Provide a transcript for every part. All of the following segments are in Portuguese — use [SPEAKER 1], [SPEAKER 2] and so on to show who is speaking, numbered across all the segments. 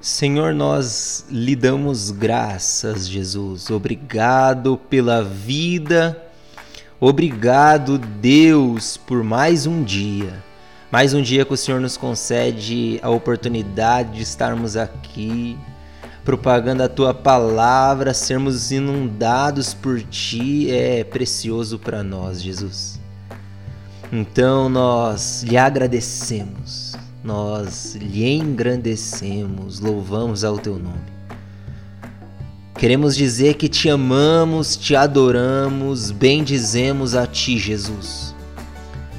[SPEAKER 1] Senhor, nós lhe damos graças, Jesus. Obrigado pela vida. Obrigado, Deus, por mais um dia. Mais um dia que o Senhor nos concede a oportunidade de estarmos aqui, propagando a tua palavra, sermos inundados por ti é precioso para nós, Jesus. Então nós lhe agradecemos nós lhe engrandecemos, louvamos ao teu nome. Queremos dizer que te amamos, te adoramos, bendizemos a ti, Jesus.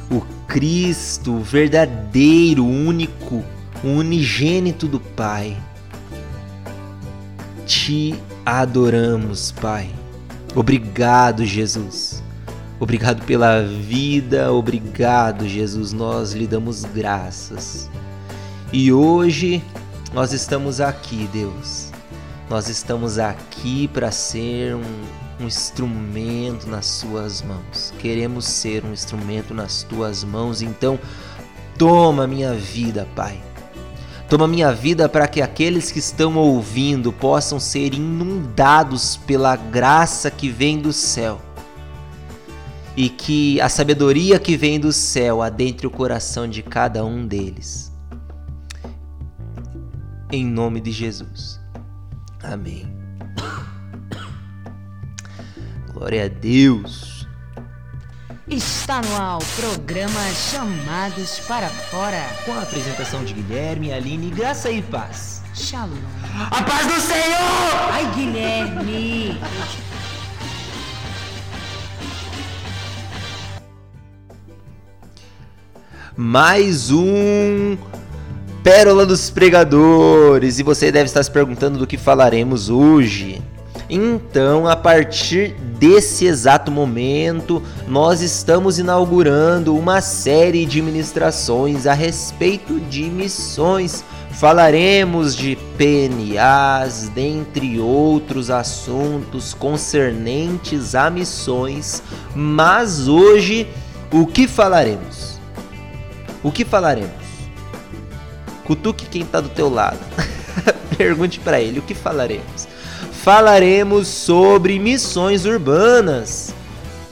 [SPEAKER 1] O Cristo verdadeiro, único, unigênito do Pai. Te adoramos, Pai. Obrigado, Jesus. Obrigado pela vida, obrigado, Jesus. Nós lhe damos graças. E hoje nós estamos aqui, Deus. Nós estamos aqui para ser um, um, instrumento nas Suas mãos. Queremos ser um instrumento nas Tuas mãos. Então, toma minha vida, Pai. Toma minha vida para que aqueles que estão ouvindo possam ser inundados pela graça que vem do céu e que a sabedoria que vem do céu adentre o coração de cada um deles. Em nome de Jesus. Amém. Glória a Deus.
[SPEAKER 2] Está no ar o programa Chamados para Fora.
[SPEAKER 1] Com a apresentação de Guilherme, Aline, Graça e Paz.
[SPEAKER 2] Shalom.
[SPEAKER 1] A paz do Senhor!
[SPEAKER 2] Ai, Guilherme!
[SPEAKER 1] mais um Pérola dos Pregadores. E você deve estar se perguntando do que falaremos hoje. Então, a partir desse exato momento, nós estamos inaugurando uma série de ministrações a respeito de missões. Falaremos de PNAs, dentre outros assuntos concernentes a missões, mas hoje o que falaremos? O que falaremos? Cutuque quem está do teu lado. Pergunte para ele o que falaremos. Falaremos sobre missões urbanas.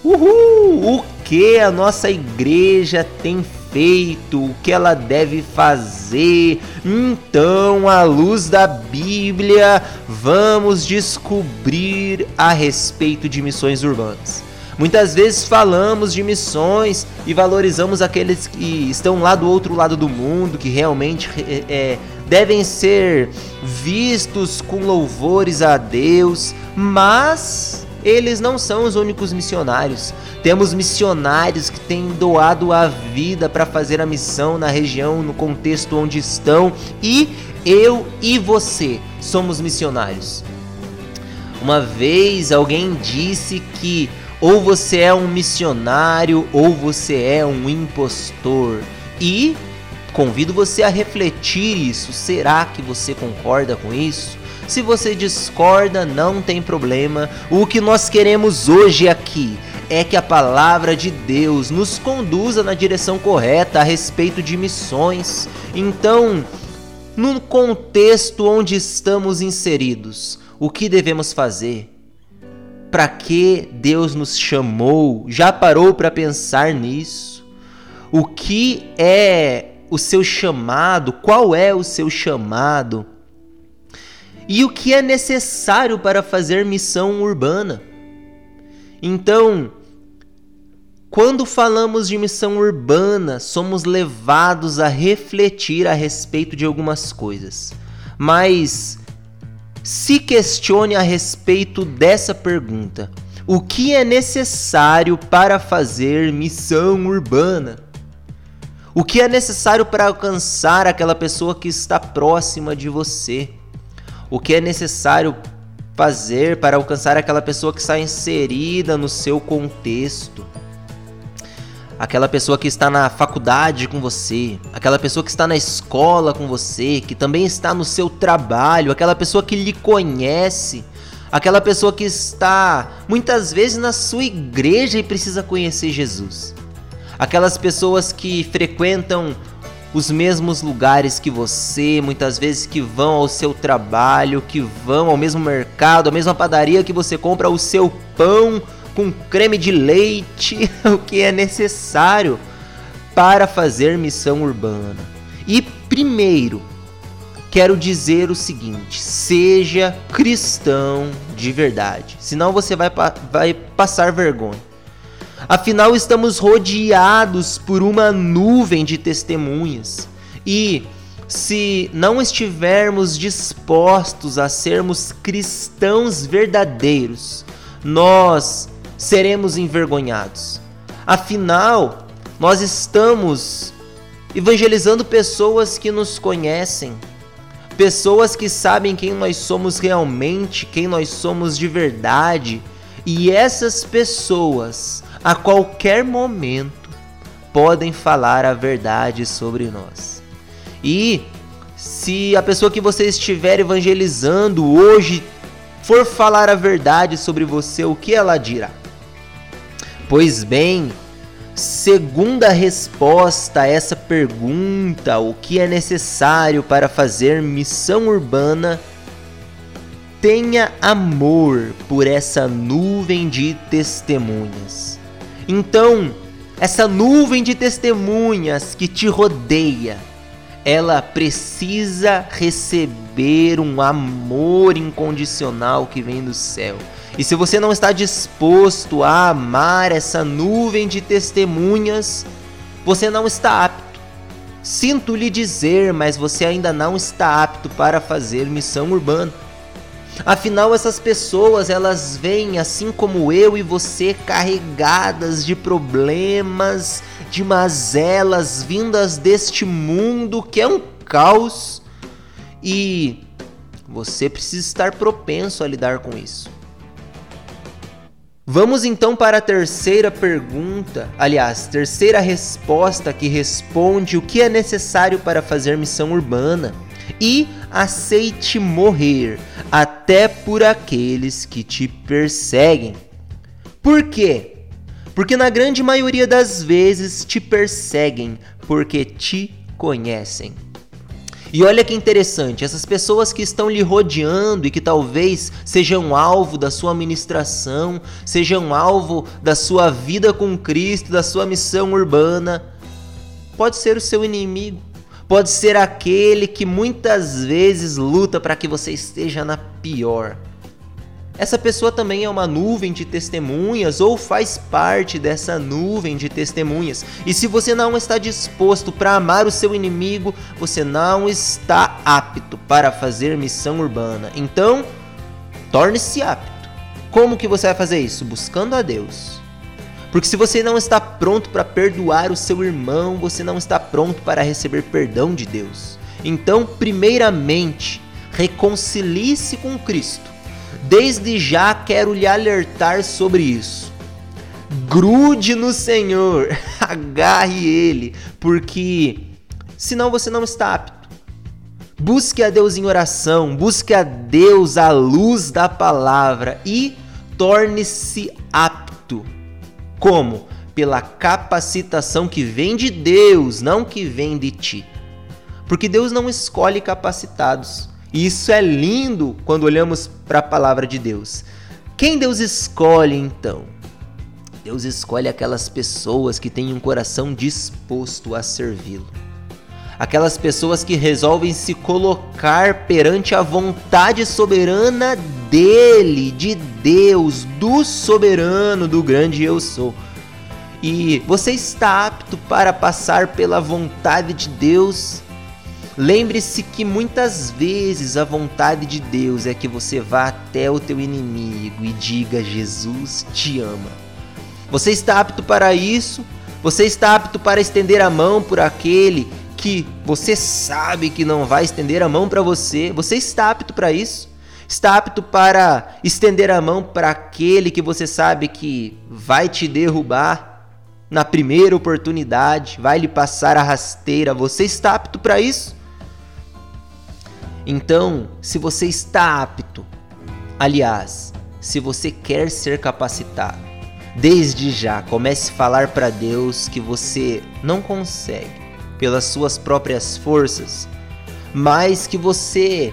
[SPEAKER 1] Uhul! O que a nossa igreja tem feito, o que ela deve fazer. Então, à luz da Bíblia, vamos descobrir a respeito de missões urbanas. Muitas vezes falamos de missões e valorizamos aqueles que estão lá do outro lado do mundo, que realmente é, é, devem ser vistos com louvores a Deus, mas eles não são os únicos missionários. Temos missionários que têm doado a vida para fazer a missão na região, no contexto onde estão, e eu e você somos missionários. Uma vez alguém disse que ou você é um missionário ou você é um impostor. E convido você a refletir isso. Será que você concorda com isso? Se você discorda, não tem problema. O que nós queremos hoje aqui é que a palavra de Deus nos conduza na direção correta a respeito de missões. Então, no contexto onde estamos inseridos, o que devemos fazer? Para que Deus nos chamou? Já parou para pensar nisso? O que é o seu chamado? Qual é o seu chamado? E o que é necessário para fazer missão urbana? Então, quando falamos de missão urbana, somos levados a refletir a respeito de algumas coisas. Mas se questione a respeito dessa pergunta: o que é necessário para fazer missão urbana? O que é necessário para alcançar aquela pessoa que está próxima de você? O que é necessário fazer para alcançar aquela pessoa que está inserida no seu contexto? Aquela pessoa que está na faculdade com você, aquela pessoa que está na escola com você, que também está no seu trabalho, aquela pessoa que lhe conhece, aquela pessoa que está muitas vezes na sua igreja e precisa conhecer Jesus. Aquelas pessoas que frequentam os mesmos lugares que você, muitas vezes que vão ao seu trabalho, que vão ao mesmo mercado, à mesma padaria que você compra o seu pão com creme de leite, o que é necessário para fazer missão urbana. E primeiro, quero dizer o seguinte: seja cristão de verdade, senão você vai, vai passar vergonha. Afinal, estamos rodeados por uma nuvem de testemunhas. E se não estivermos dispostos a sermos cristãos verdadeiros, nós seremos envergonhados. Afinal, nós estamos evangelizando pessoas que nos conhecem, pessoas que sabem quem nós somos realmente, quem nós somos de verdade, e essas pessoas a qualquer momento podem falar a verdade sobre nós. E se a pessoa que você estiver evangelizando hoje for falar a verdade sobre você, o que ela dirá? Pois bem, segunda resposta a essa pergunta, o que é necessário para fazer missão urbana, tenha amor por essa nuvem de testemunhas. Então, essa nuvem de testemunhas que te rodeia, ela precisa receber um amor incondicional que vem do céu. E se você não está disposto a amar essa nuvem de testemunhas, você não está apto. Sinto lhe dizer, mas você ainda não está apto para fazer missão urbana. Afinal, essas pessoas, elas vêm assim como eu e você carregadas de problemas, de mazelas vindas deste mundo que é um caos e você precisa estar propenso a lidar com isso. Vamos então para a terceira pergunta, aliás, terceira resposta que responde o que é necessário para fazer missão urbana e aceite morrer até por aqueles que te perseguem. Por quê? Porque na grande maioria das vezes te perseguem porque te conhecem. E olha que interessante, essas pessoas que estão lhe rodeando e que talvez sejam alvo da sua ministração, sejam alvo da sua vida com Cristo, da sua missão urbana, pode ser o seu inimigo pode ser aquele que muitas vezes luta para que você esteja na pior. Essa pessoa também é uma nuvem de testemunhas ou faz parte dessa nuvem de testemunhas. E se você não está disposto para amar o seu inimigo, você não está apto para fazer missão urbana. Então, torne-se apto. Como que você vai fazer isso? Buscando a Deus porque se você não está pronto para perdoar o seu irmão, você não está pronto para receber perdão de Deus. Então, primeiramente, reconcilie-se com Cristo. Desde já quero lhe alertar sobre isso. Grude no Senhor, agarre Ele, porque senão você não está apto. Busque a Deus em oração, busque a Deus à luz da palavra e torne-se apto como? Pela capacitação que vem de Deus, não que vem de ti. Porque Deus não escolhe capacitados. E isso é lindo quando olhamos para a palavra de Deus. Quem Deus escolhe então? Deus escolhe aquelas pessoas que têm um coração disposto a servi-lo. Aquelas pessoas que resolvem se colocar perante a vontade soberana dele, de Deus, do soberano, do grande eu sou. E você está apto para passar pela vontade de Deus? Lembre-se que muitas vezes a vontade de Deus é que você vá até o teu inimigo e diga: Jesus te ama. Você está apto para isso? Você está apto para estender a mão por aquele que você sabe que não vai estender a mão para você? Você está apto para isso? Está apto para estender a mão para aquele que você sabe que vai te derrubar na primeira oportunidade, vai lhe passar a rasteira? Você está apto para isso? Então, se você está apto, aliás, se você quer ser capacitado, desde já comece a falar para Deus que você não consegue, pelas suas próprias forças, mas que você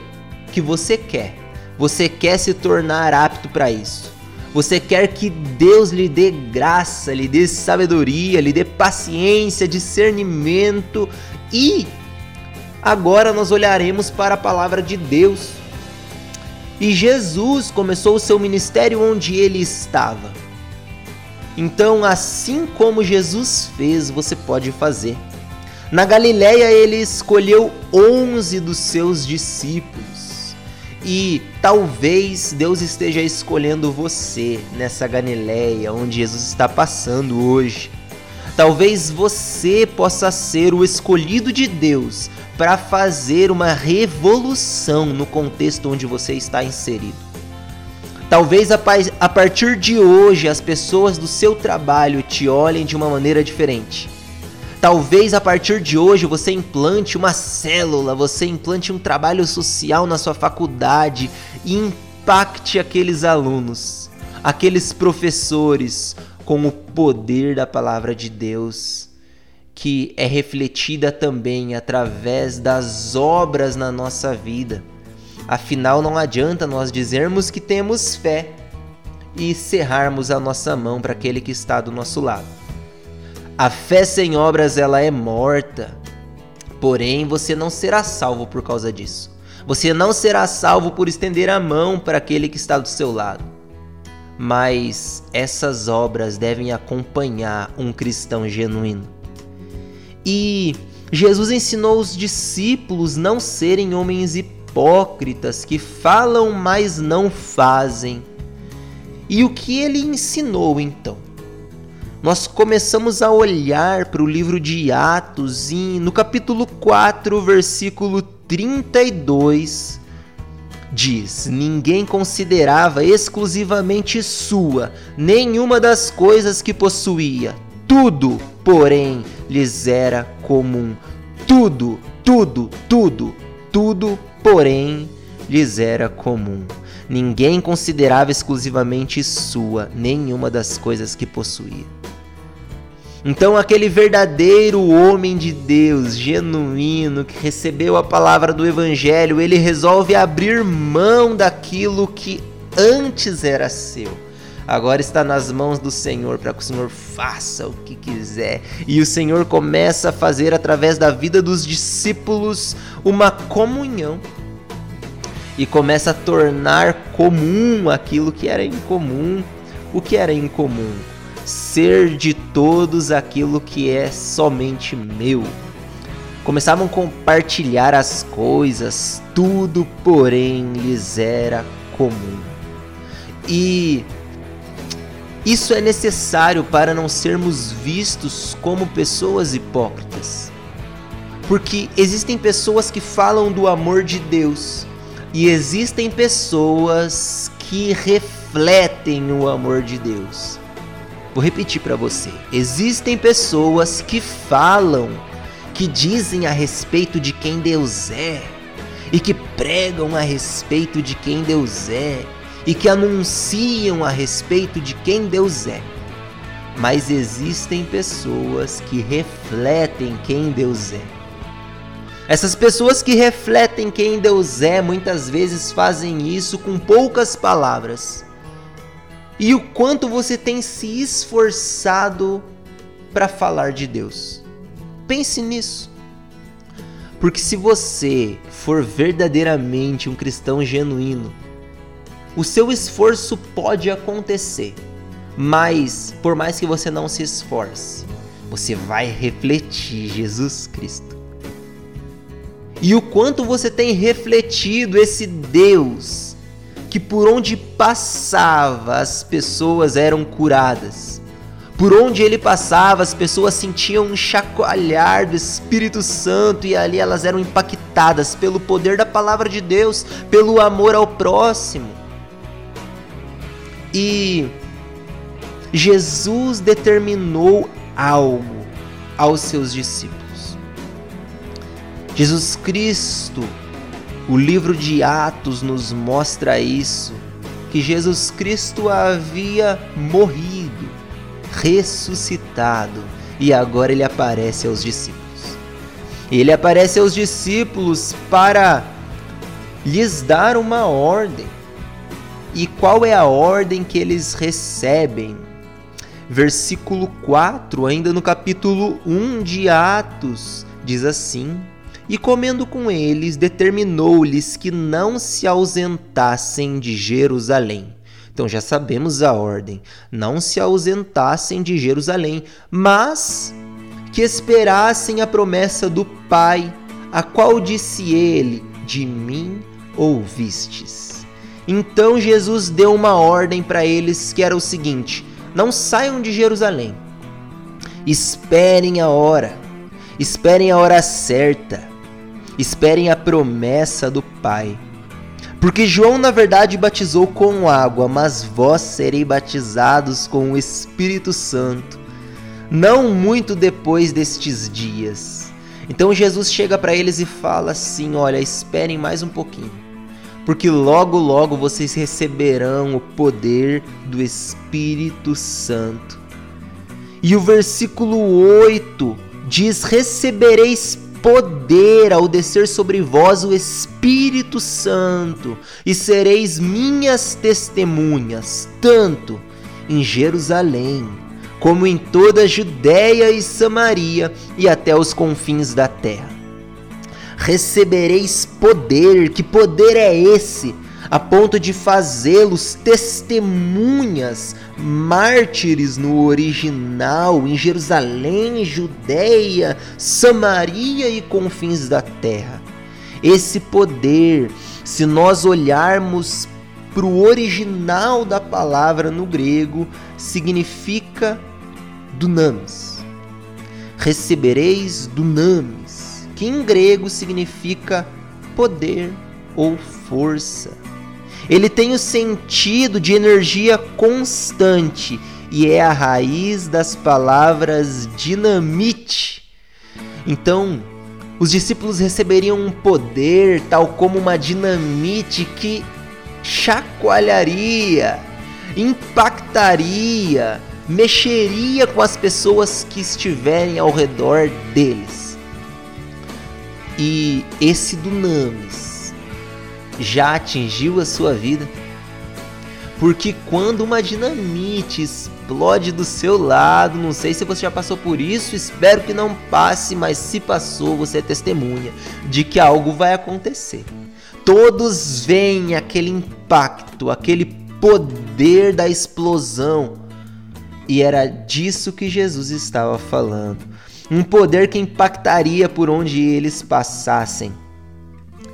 [SPEAKER 1] que você quer. Você quer se tornar apto para isso. Você quer que Deus lhe dê graça, lhe dê sabedoria, lhe dê paciência, discernimento e agora nós olharemos para a palavra de Deus. E Jesus começou o seu ministério onde ele estava. Então, assim como Jesus fez, você pode fazer. Na Galileia, ele escolheu onze dos seus discípulos e talvez Deus esteja escolhendo você nessa Galileia onde Jesus está passando hoje. Talvez você possa ser o escolhido de Deus para fazer uma revolução no contexto onde você está inserido. Talvez a partir de hoje as pessoas do seu trabalho te olhem de uma maneira diferente. Talvez a partir de hoje você implante uma célula, você implante um trabalho social na sua faculdade e impacte aqueles alunos, aqueles professores com o poder da palavra de Deus, que é refletida também através das obras na nossa vida. Afinal, não adianta nós dizermos que temos fé e cerrarmos a nossa mão para aquele que está do nosso lado. A fé sem obras ela é morta. Porém, você não será salvo por causa disso. Você não será salvo por estender a mão para aquele que está do seu lado. Mas essas obras devem acompanhar um cristão genuíno. E Jesus ensinou os discípulos não serem homens hipócritas que falam, mas não fazem. E o que ele ensinou então? nós começamos a olhar para o livro de Atos e no capítulo 4, versículo 32, diz: Ninguém considerava exclusivamente sua nenhuma das coisas que possuía, tudo, porém, lhes era comum. Tudo, tudo, tudo, tudo, porém, lhes era comum. Ninguém considerava exclusivamente sua nenhuma das coisas que possuía. Então, aquele verdadeiro homem de Deus, genuíno, que recebeu a palavra do Evangelho, ele resolve abrir mão daquilo que antes era seu. Agora está nas mãos do Senhor para que o Senhor faça o que quiser. E o Senhor começa a fazer através da vida dos discípulos uma comunhão. E começa a tornar comum aquilo que era incomum. O que era incomum? ser de todos aquilo que é somente meu. Começavam a compartilhar as coisas, tudo, porém, lhes era comum. E isso é necessário para não sermos vistos como pessoas hipócritas. Porque existem pessoas que falam do amor de Deus e existem pessoas que refletem o amor de Deus. Vou repetir para você. Existem pessoas que falam, que dizem a respeito de quem Deus é e que pregam a respeito de quem Deus é e que anunciam a respeito de quem Deus é. Mas existem pessoas que refletem quem Deus é. Essas pessoas que refletem quem Deus é muitas vezes fazem isso com poucas palavras e o quanto você tem se esforçado para falar de Deus. Pense nisso. Porque se você for verdadeiramente um cristão genuíno, o seu esforço pode acontecer, mas por mais que você não se esforce, você vai refletir Jesus Cristo. E o quanto você tem refletido esse Deus que por onde passava as pessoas eram curadas. Por onde ele passava, as pessoas sentiam um chacoalhar do Espírito Santo e ali elas eram impactadas pelo poder da palavra de Deus, pelo amor ao próximo. E Jesus determinou algo aos seus discípulos. Jesus Cristo o livro de Atos nos mostra isso, que Jesus Cristo havia morrido, ressuscitado e agora ele aparece aos discípulos. Ele aparece aos discípulos para lhes dar uma ordem. E qual é a ordem que eles recebem? Versículo 4, ainda no capítulo 1 de Atos, diz assim: E comendo com eles, determinou-lhes que não se ausentassem de Jerusalém. Então já sabemos a ordem: não se ausentassem de Jerusalém, mas que esperassem a promessa do Pai, a qual disse ele: De mim ouvistes. Então Jesus deu uma ordem para eles que era o seguinte: não saiam de Jerusalém. Esperem a hora. Esperem a hora certa. Esperem a promessa do Pai. Porque João, na verdade, batizou com água, mas vós serei batizados com o Espírito Santo, não muito depois destes dias. Então Jesus chega para eles e fala assim: Olha, esperem mais um pouquinho porque logo logo vocês receberão o poder do Espírito Santo. E o versículo 8 diz: Recebereis poder ao descer sobre vós o Espírito Santo, e sereis minhas testemunhas, tanto em Jerusalém, como em toda a Judéia e Samaria e até os confins da terra recebereis poder. Que poder é esse? A ponto de fazê-los testemunhas, mártires no original, em Jerusalém, Judéia, Samaria e confins da terra. Esse poder, se nós olharmos para o original da palavra no grego, significa dunamis. Recebereis dunamis que em grego significa poder ou força. Ele tem o sentido de energia constante e é a raiz das palavras dinamite. Então, os discípulos receberiam um poder tal como uma dinamite que chacoalharia, impactaria, mexeria com as pessoas que estiverem ao redor deles. E esse Dunamis já atingiu a sua vida? Porque quando uma dinamite explode do seu lado, não sei se você já passou por isso, espero que não passe, mas se passou, você é testemunha de que algo vai acontecer. Todos veem aquele impacto, aquele poder da explosão. E era disso que Jesus estava falando um poder que impactaria por onde eles passassem.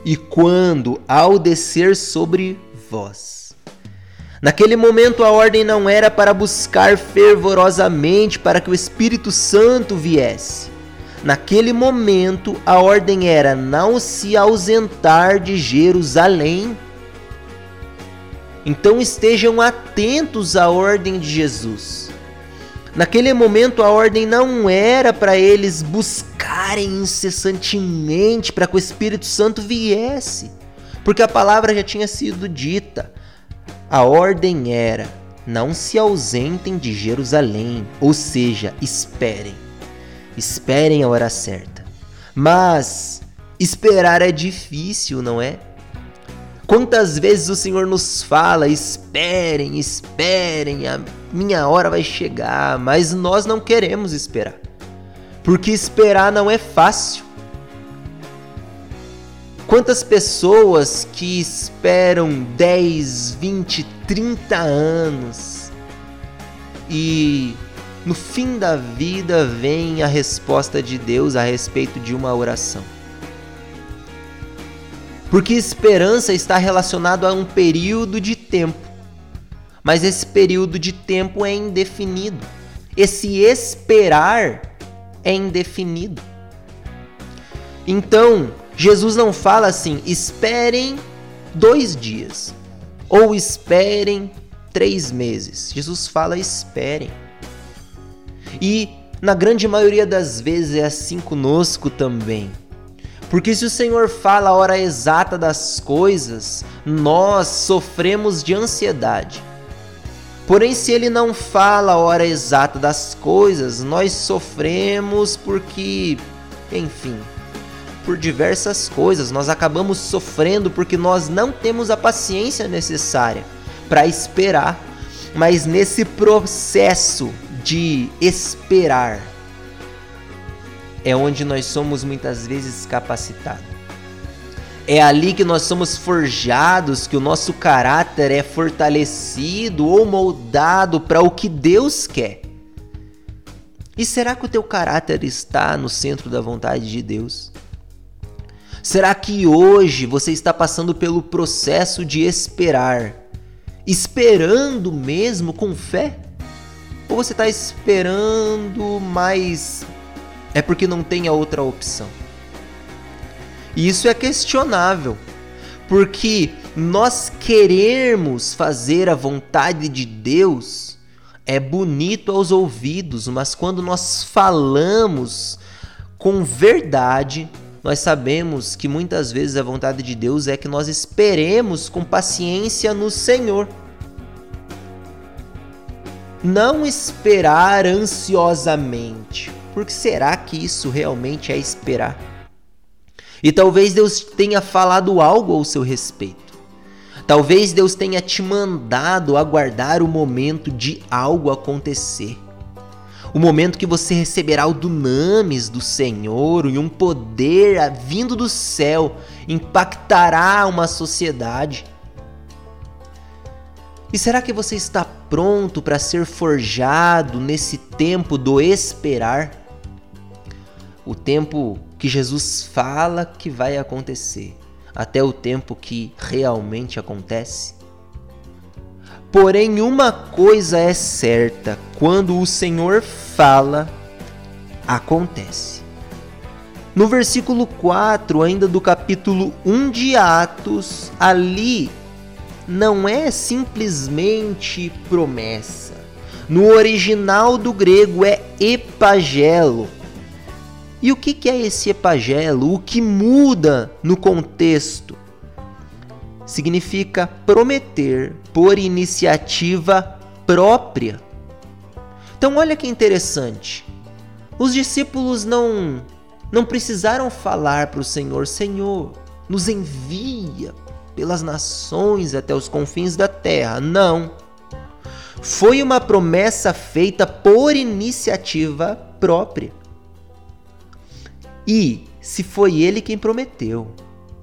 [SPEAKER 1] E quando, ao descer sobre vós. Naquele momento a ordem não era para buscar fervorosamente para que o Espírito Santo viesse. Naquele momento a ordem era não se ausentar de Jerusalém. Então estejam atentos à ordem de Jesus. Naquele momento a ordem não era para eles buscarem incessantemente para que o Espírito Santo viesse, porque a palavra já tinha sido dita. A ordem era: não se ausentem de Jerusalém, ou seja, esperem. Esperem a hora certa. Mas esperar é difícil, não é? Quantas vezes o Senhor nos fala: esperem, esperem, a minha hora vai chegar, mas nós não queremos esperar. Porque esperar não é fácil. Quantas pessoas que esperam 10, 20, 30 anos e no fim da vida vem a resposta de Deus a respeito de uma oração? Porque esperança está relacionado a um período de tempo. Mas esse período de tempo é indefinido. Esse esperar é indefinido. Então, Jesus não fala assim, esperem dois dias ou esperem três meses. Jesus fala, esperem. E na grande maioria das vezes é assim conosco também. Porque se o Senhor fala a hora exata das coisas, nós sofremos de ansiedade. Porém, se ele não fala a hora exata das coisas, nós sofremos porque, enfim, por diversas coisas, nós acabamos sofrendo porque nós não temos a paciência necessária para esperar. Mas nesse processo de esperar é onde nós somos muitas vezes capacitados. É ali que nós somos forjados, que o nosso caráter é fortalecido ou moldado para o que Deus quer. E será que o teu caráter está no centro da vontade de Deus? Será que hoje você está passando pelo processo de esperar, esperando mesmo com fé? Ou você está esperando, mas é porque não tem a outra opção? E isso é questionável, porque nós queremos fazer a vontade de Deus é bonito aos ouvidos, mas quando nós falamos com verdade, nós sabemos que muitas vezes a vontade de Deus é que nós esperemos com paciência no Senhor. Não esperar ansiosamente, porque será que isso realmente é esperar? E talvez Deus tenha falado algo ao seu respeito. Talvez Deus tenha te mandado aguardar o momento de algo acontecer. O momento que você receberá o dunamis do Senhor e um poder vindo do céu impactará uma sociedade. E será que você está pronto para ser forjado nesse tempo do esperar? O tempo que Jesus fala que vai acontecer, até o tempo que realmente acontece. Porém, uma coisa é certa: quando o Senhor fala, acontece. No versículo 4, ainda do capítulo 1 de Atos, ali não é simplesmente promessa. No original do grego é epagelo e o que é esse epagelo? O que muda no contexto? Significa prometer por iniciativa própria. Então olha que interessante. Os discípulos não não precisaram falar para o Senhor, Senhor, nos envia pelas nações até os confins da terra. Não. Foi uma promessa feita por iniciativa própria. E se foi ele quem prometeu,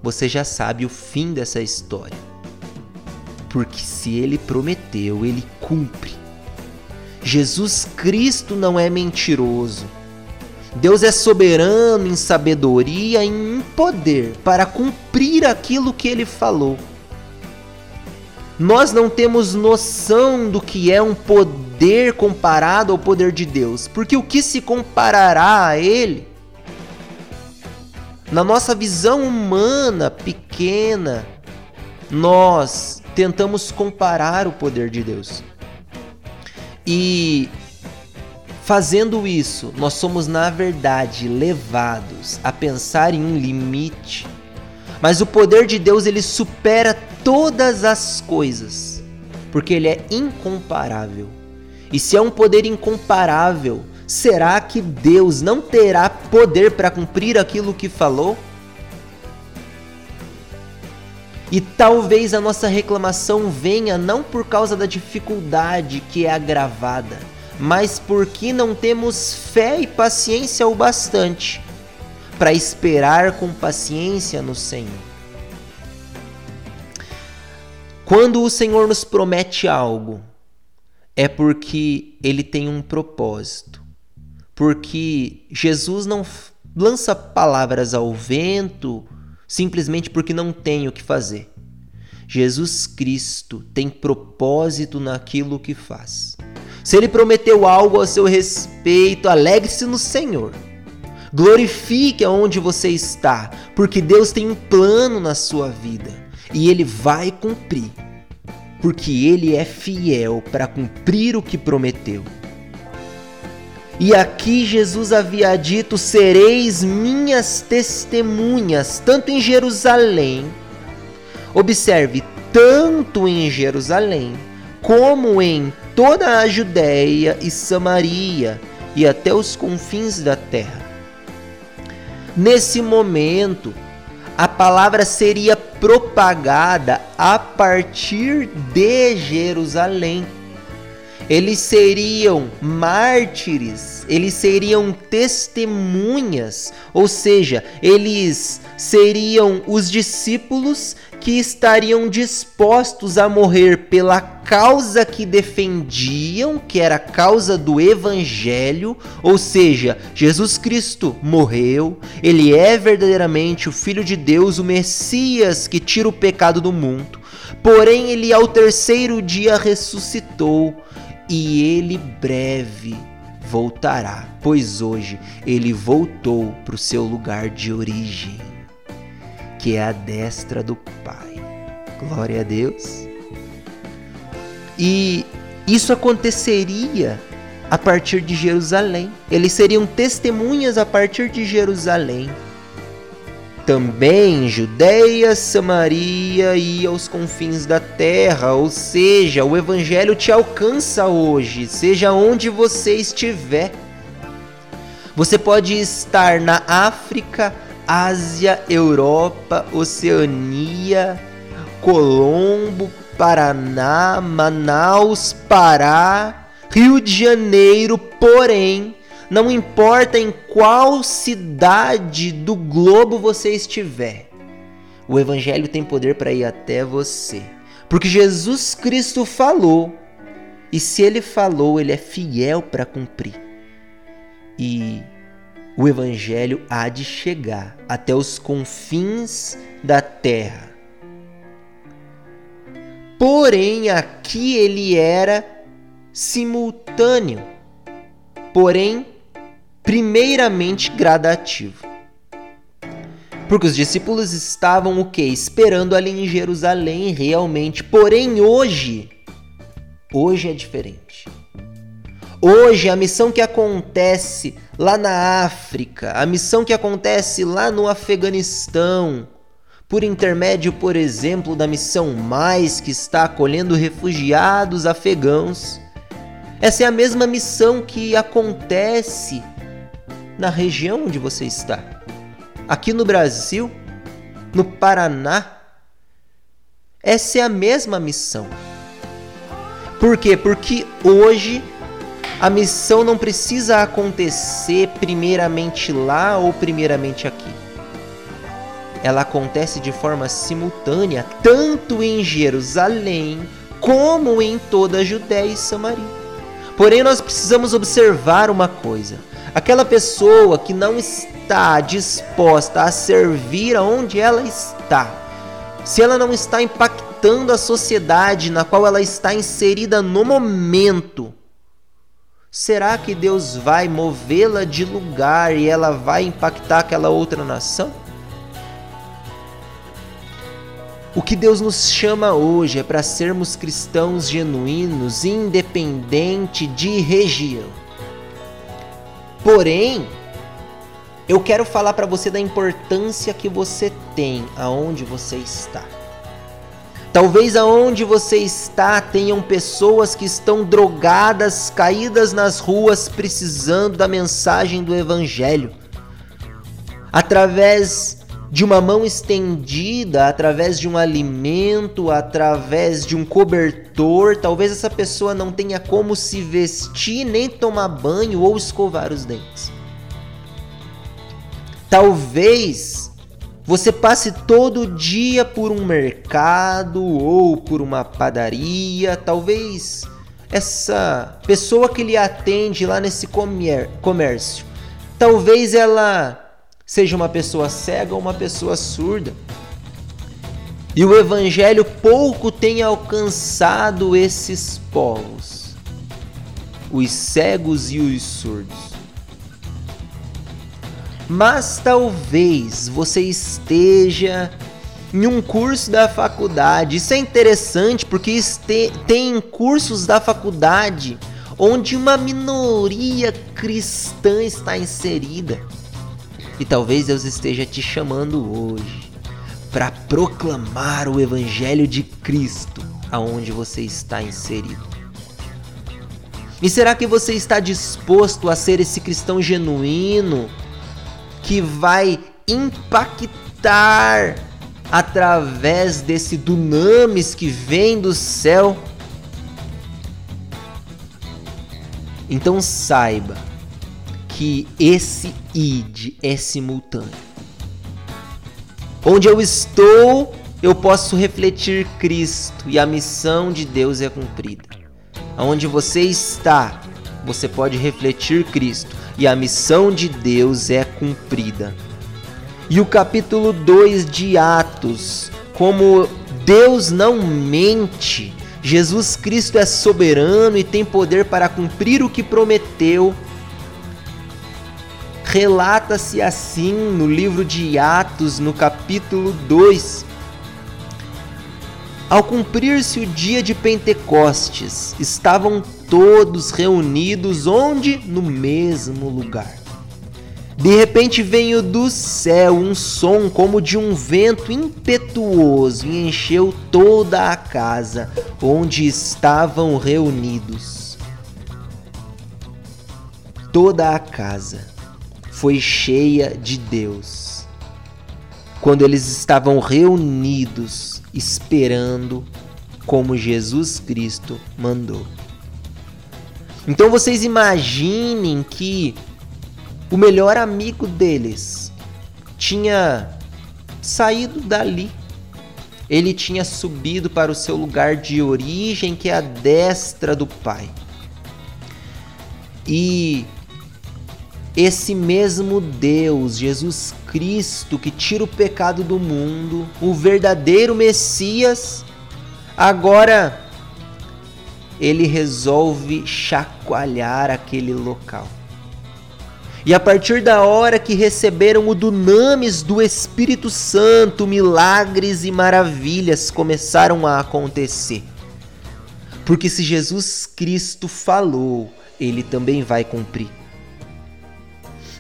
[SPEAKER 1] você já sabe o fim dessa história. Porque se ele prometeu, ele cumpre. Jesus Cristo não é mentiroso. Deus é soberano em sabedoria e em poder para cumprir aquilo que ele falou. Nós não temos noção do que é um poder comparado ao poder de Deus, porque o que se comparará a ele na nossa visão humana pequena, nós tentamos comparar o poder de Deus. E fazendo isso, nós somos na verdade levados a pensar em um limite. Mas o poder de Deus ele supera todas as coisas, porque ele é incomparável. E se é um poder incomparável, Será que Deus não terá poder para cumprir aquilo que falou? E talvez a nossa reclamação venha não por causa da dificuldade que é agravada, mas porque não temos fé e paciência o bastante para esperar com paciência no Senhor. Quando o Senhor nos promete algo, é porque ele tem um propósito porque Jesus não lança palavras ao vento simplesmente porque não tem o que fazer. Jesus Cristo tem propósito naquilo que faz. Se ele prometeu algo a seu respeito, alegre-se no Senhor. Glorifique aonde você está, porque Deus tem um plano na sua vida e ele vai cumprir, porque ele é fiel para cumprir o que prometeu. E aqui Jesus havia dito: Sereis minhas testemunhas, tanto em Jerusalém. Observe, tanto em Jerusalém, como em toda a Judéia e Samaria e até os confins da terra. Nesse momento, a palavra seria propagada a partir de Jerusalém. Eles seriam mártires, eles seriam testemunhas, ou seja, eles seriam os discípulos que estariam dispostos a morrer pela causa que defendiam, que era a causa do Evangelho, ou seja, Jesus Cristo morreu, ele é verdadeiramente o Filho de Deus, o Messias que tira o pecado do mundo, porém, ele ao terceiro dia ressuscitou e ele breve voltará, pois hoje ele voltou para o seu lugar de origem que é a destra do Pai. Glória a Deus. E isso aconteceria a partir de Jerusalém. Eles seriam testemunhas a partir de Jerusalém. Também Judeia, Samaria e aos confins da terra, ou seja, o evangelho te alcança hoje, seja onde você estiver. Você pode estar na África, Ásia, Europa, Oceania, Colombo, Paraná, Manaus, Pará, Rio de Janeiro, porém, não importa em qual cidade do globo você estiver, o Evangelho tem poder para ir até você. Porque Jesus Cristo falou, e se ele falou, ele é fiel para cumprir. E o Evangelho há de chegar até os confins da terra. Porém, aqui ele era simultâneo, porém, primeiramente gradativo. Porque os discípulos estavam o que? Esperando ali em Jerusalém realmente. Porém, hoje, hoje é diferente. Hoje, a missão que acontece lá na África, a missão que acontece lá no Afeganistão, por intermédio, por exemplo, da missão Mais, que está acolhendo refugiados afegãos. Essa é a mesma missão que acontece na região onde você está. Aqui no Brasil, no Paraná, essa é a mesma missão. Por quê? Porque hoje a missão não precisa acontecer primeiramente lá ou primeiramente aqui. Ela acontece de forma simultânea tanto em Jerusalém como em toda a Judéia e Samaria. Porém, nós precisamos observar uma coisa: aquela pessoa que não está disposta a servir aonde ela está, se ela não está impactando a sociedade na qual ela está inserida no momento, Será que Deus vai movê-la de lugar e ela vai impactar aquela outra nação? O que Deus nos chama hoje é para sermos cristãos genuínos, independente de região. Porém, eu quero falar para você da importância que você tem aonde você está. Talvez aonde você está tenham pessoas que estão drogadas, caídas nas ruas, precisando da mensagem do Evangelho. Através de uma mão estendida, através de um alimento, através de um cobertor, talvez essa pessoa não tenha como se vestir, nem tomar banho ou escovar os dentes. Talvez você passe todo dia por um mercado ou por uma padaria, talvez essa pessoa que lhe atende lá nesse comércio, talvez ela seja uma pessoa cega ou uma pessoa surda. E o evangelho pouco tem alcançado esses povos, os cegos e os surdos. Mas talvez você esteja em um curso da faculdade. Isso é interessante porque tem cursos da faculdade onde uma minoria cristã está inserida. E talvez Deus esteja te chamando hoje para proclamar o evangelho de Cristo aonde você está inserido. E será que você está disposto a ser esse cristão genuíno que vai impactar através desse dunamis que vem do céu. Então saiba que esse id é simultâneo. Onde eu estou, eu posso refletir Cristo e a missão de Deus é cumprida. Onde você está, você pode refletir Cristo e a missão de Deus é cumprida. E o capítulo 2 de Atos, como Deus não mente, Jesus Cristo é soberano e tem poder para cumprir o que prometeu relata-se assim no livro de Atos, no capítulo 2. Ao cumprir-se o dia de Pentecostes, estavam todos reunidos onde? No mesmo lugar. De repente veio do céu um som como de um vento impetuoso e encheu toda a casa onde estavam reunidos. Toda a casa foi cheia de Deus. Quando eles estavam reunidos esperando como Jesus Cristo mandou. Então vocês imaginem que o melhor amigo deles tinha saído dali. Ele tinha subido para o seu lugar de origem, que é a destra do Pai. E esse mesmo Deus, Jesus Cristo, que tira o pecado do mundo, o verdadeiro Messias, agora ele resolve chacoalhar aquele local. E a partir da hora que receberam o dunamis do Espírito Santo, milagres e maravilhas começaram a acontecer. Porque se Jesus Cristo falou, ele também vai cumprir.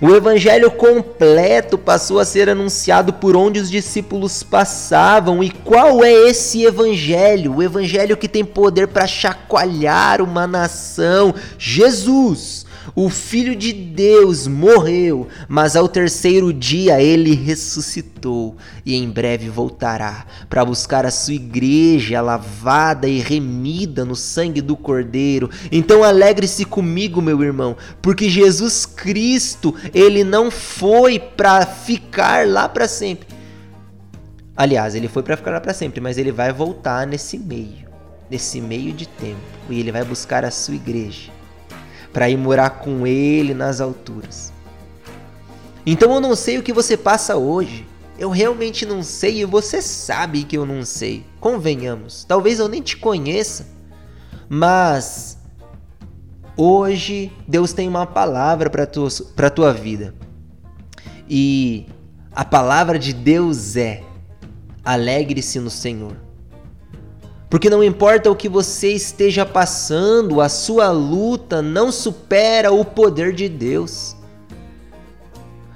[SPEAKER 1] O evangelho completo passou a ser anunciado por onde os discípulos passavam. E qual é esse evangelho? O evangelho que tem poder para chacoalhar uma nação. Jesus o Filho de Deus morreu, mas ao terceiro dia ele ressuscitou e em breve voltará para buscar a sua igreja lavada e remida no sangue do Cordeiro. Então alegre-se comigo, meu irmão, porque Jesus Cristo, ele não foi para ficar lá para sempre. Aliás, ele foi para ficar lá para sempre, mas ele vai voltar nesse meio, nesse meio de tempo, e ele vai buscar a sua igreja para ir morar com Ele nas alturas. Então eu não sei o que você passa hoje. Eu realmente não sei e você sabe que eu não sei. Convenhamos, talvez eu nem te conheça, mas hoje Deus tem uma palavra para tua, a tua vida. E a palavra de Deus é: alegre-se no Senhor. Porque não importa o que você esteja passando, a sua luta não supera o poder de Deus.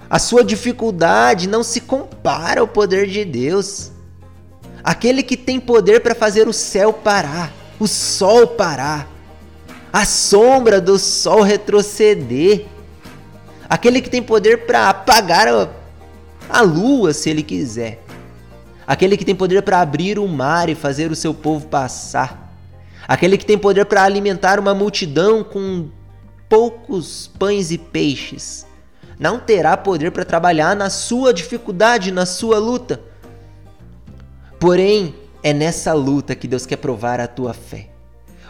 [SPEAKER 1] A sua dificuldade não se compara ao poder de Deus. Aquele que tem poder para fazer o céu parar, o sol parar, a sombra do sol retroceder. Aquele que tem poder para apagar a, lua se ele quiser aquele que tem poder para abrir o mar e fazer o seu povo passar, aquele que tem poder para alimentar uma multidão com poucos pães e peixes, não terá poder para trabalhar na sua dificuldade, na sua luta. Porém, é nessa luta que Deus quer provar a tua fé.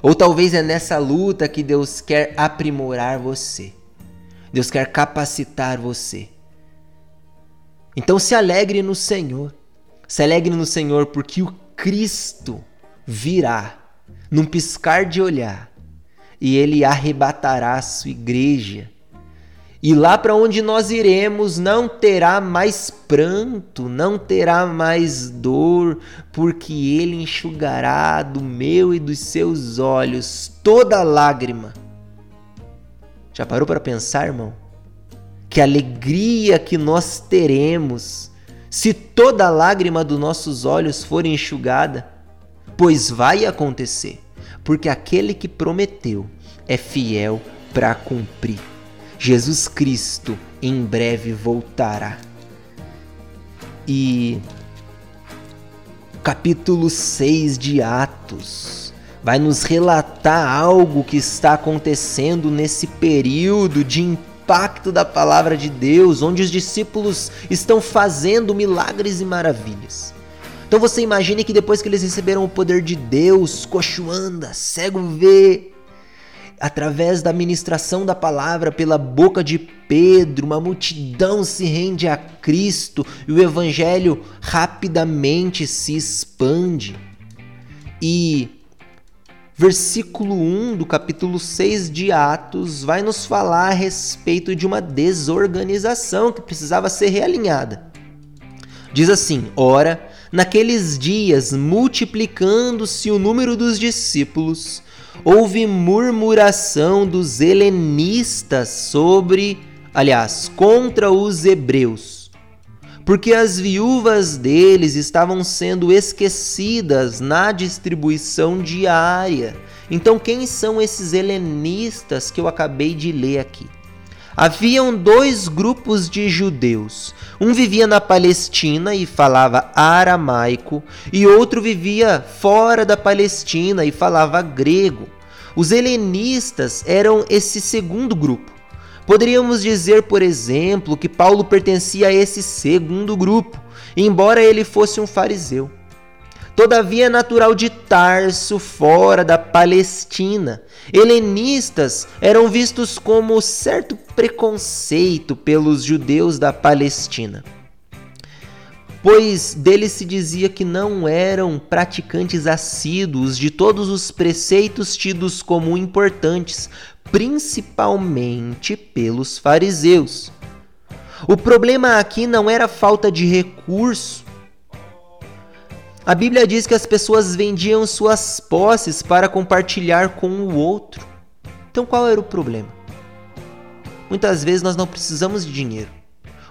[SPEAKER 1] Ou talvez é nessa luta que Deus quer aprimorar você. Deus quer capacitar você. Então se alegre no Senhor. Se alegre no Senhor, porque o Cristo virá num piscar de olhar e ele arrebatará a sua igreja. E lá para onde nós iremos não terá mais pranto, não terá mais dor, porque ele enxugará do meu e dos seus olhos toda lágrima. Já parou para pensar, irmão? Que alegria que nós teremos se toda lágrima dos nossos olhos for enxugada, pois vai acontecer, porque aquele que prometeu é fiel para cumprir. Jesus Cristo em breve voltará. E capítulo 6 de Atos vai nos relatar algo que está acontecendo nesse período de impacto da palavra de Deus, onde os discípulos estão fazendo milagres e maravilhas. Então você imagine que depois que eles receberam o poder de Deus, coxo anda, cego vê, através da ministração da palavra pela boca de Pedro, uma multidão se rende a Cristo e o evangelho rapidamente se expande. E versículo 1 do capítulo 6 de Atos vai nos falar a respeito de uma desorganização que precisava ser realinhada. Diz assim: Ora, naqueles dias, multiplicando-se o número dos discípulos, houve murmuração dos helenistas sobre, aliás, contra os hebreus, porque as viúvas deles estavam sendo esquecidas na distribuição diária. Então, quem são esses helenistas que eu acabei de ler aqui? Haviam dois grupos de judeus. Um vivia na Palestina e falava aramaico, e outro vivia fora da Palestina e falava grego. Os helenistas eram esse segundo grupo. Poderíamos dizer, por exemplo, que Paulo pertencia a esse segundo grupo, embora ele fosse um fariseu. Todavia, natural de Tarso, fora da Palestina, helenistas eram vistos como certo preconceito pelos judeus da Palestina, pois deles se dizia que não eram praticantes assíduos de todos os preceitos tidos como importantes, principalmente pelos fariseus. O problema aqui não era falta de recurso, a Bíblia diz que as pessoas vendiam suas posses para compartilhar com o outro. Então qual era o problema? Muitas vezes nós não precisamos de dinheiro.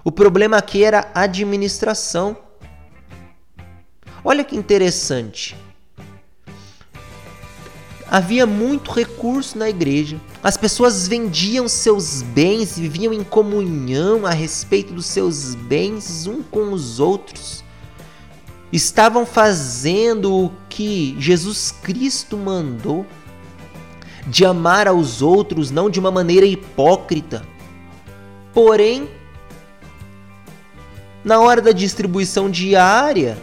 [SPEAKER 1] O problema aqui era administração. Olha que interessante. Havia muito recurso na igreja. As pessoas vendiam seus bens, viviam em comunhão a respeito dos seus bens um com os outros estavam fazendo o que Jesus Cristo mandou, de amar aos outros não de uma maneira hipócrita. Porém, na hora da distribuição diária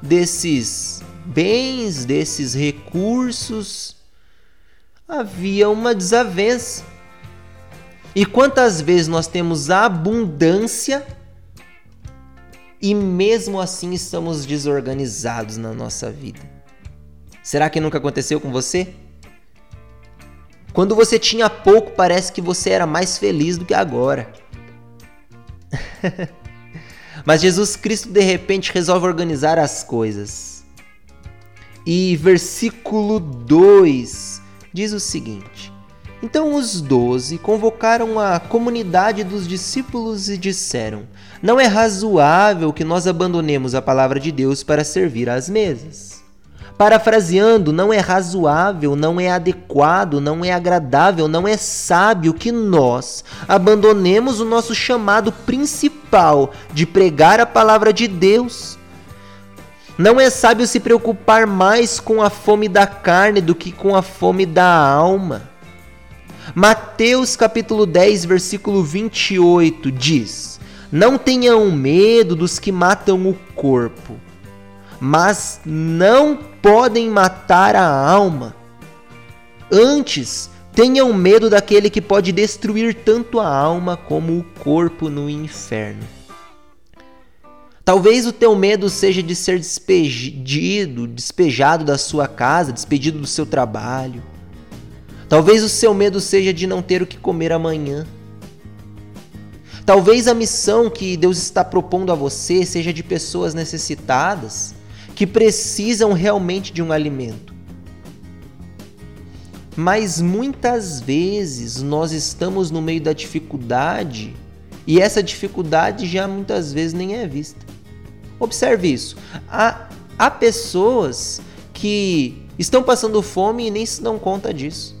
[SPEAKER 1] desses bens, desses recursos, havia uma desavença. E quantas vezes nós temos abundância e mesmo assim estamos desorganizados na nossa vida. Será que nunca aconteceu com você? Quando você tinha pouco, parece que você era mais feliz do que agora. Mas Jesus Cristo de repente resolve organizar as coisas. E versículo 2 diz o seguinte: Então os doze convocaram a comunidade dos discípulos e disseram: não é razoável que nós abandonemos a palavra de Deus para servir às mesas. Parafraseando, não é razoável, não é adequado, não é agradável, não é sábio que nós abandonemos o nosso chamado principal de pregar a palavra de Deus. Não é sábio se preocupar mais com a fome da carne do que com a fome da alma. Mateus capítulo 10, versículo 28 diz: não tenham medo dos que matam o corpo, mas não podem matar a alma. Antes, tenham medo daquele que pode destruir tanto a alma como o corpo no inferno. Talvez o teu medo seja de ser despedido, despejado da sua casa, despedido do seu trabalho. Talvez o seu medo seja de não ter o que comer amanhã. Talvez a missão que Deus está propondo a você seja de pessoas necessitadas que precisam realmente de um alimento. Mas muitas vezes nós estamos no meio da dificuldade e essa dificuldade já muitas vezes nem é vista. Observe isso. Há, há pessoas que estão passando fome e nem se dão conta disso.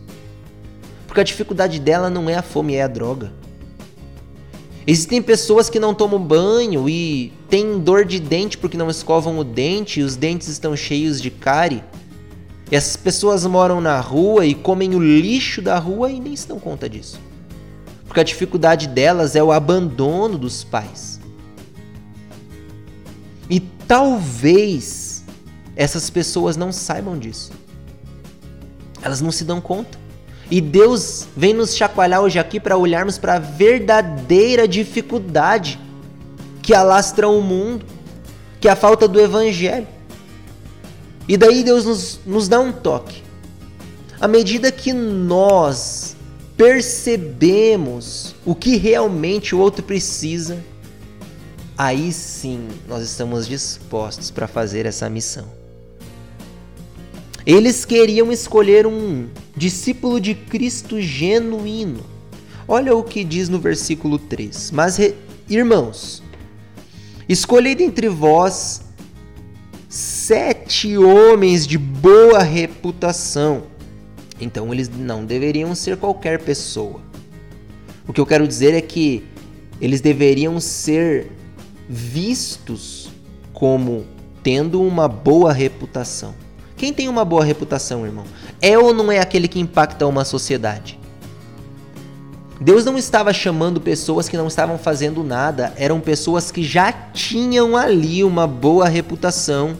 [SPEAKER 1] Porque a dificuldade dela não é a fome, é a droga. Existem pessoas que não tomam banho e têm dor de dente porque não escovam o dente e os dentes estão cheios de cárie. E essas pessoas moram na rua e comem o lixo da rua e nem se dão conta disso. Porque a dificuldade delas é o abandono dos pais. Talvez essas pessoas não saibam disso. Elas não se dão conta. E Deus vem nos chacoalhar hoje aqui para olharmos para a verdadeira dificuldade que alastra o mundo, que é a falta do evangelho. E daí Deus nos, nos dá um toque. À medida que nós percebemos o que realmente o outro precisa, aí sim nós estamos dispostos para fazer essa missão. Eles queriam escolher um discípulo de Cristo genuíno. Olha o que diz no versículo 3. Mas, irmãos, escolhei dentre vós sete homens de boa reputação. Então eles não deveriam ser qualquer pessoa. O que eu quero dizer é que eles deveriam ser vistos como tendo uma boa reputação. Quem tem uma boa reputação, irmão? É ou não é aquele que impacta uma sociedade? Deus não estava chamando pessoas que não estavam fazendo nada, eram pessoas que já tinham ali uma boa reputação.